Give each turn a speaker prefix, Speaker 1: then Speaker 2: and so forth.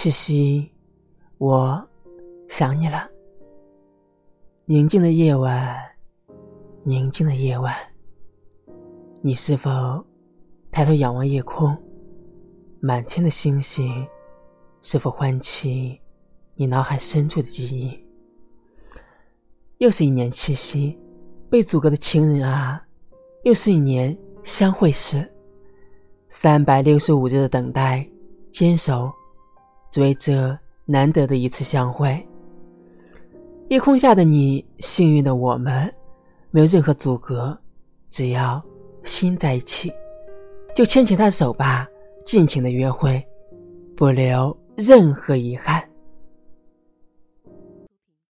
Speaker 1: 七夕，我想你了。宁静的夜晚，宁静的夜晚，你是否抬头仰望夜空？满天的星星，是否唤起你脑海深处的记忆？又是一年七夕，被阻隔的情人啊！又是一年相会时，三百六十五日的等待，坚守。只为这难得的一次相会。夜空下的你，幸运的我们，没有任何阻隔，只要心在一起，就牵起他的手吧，尽情的约会，不留任何遗憾。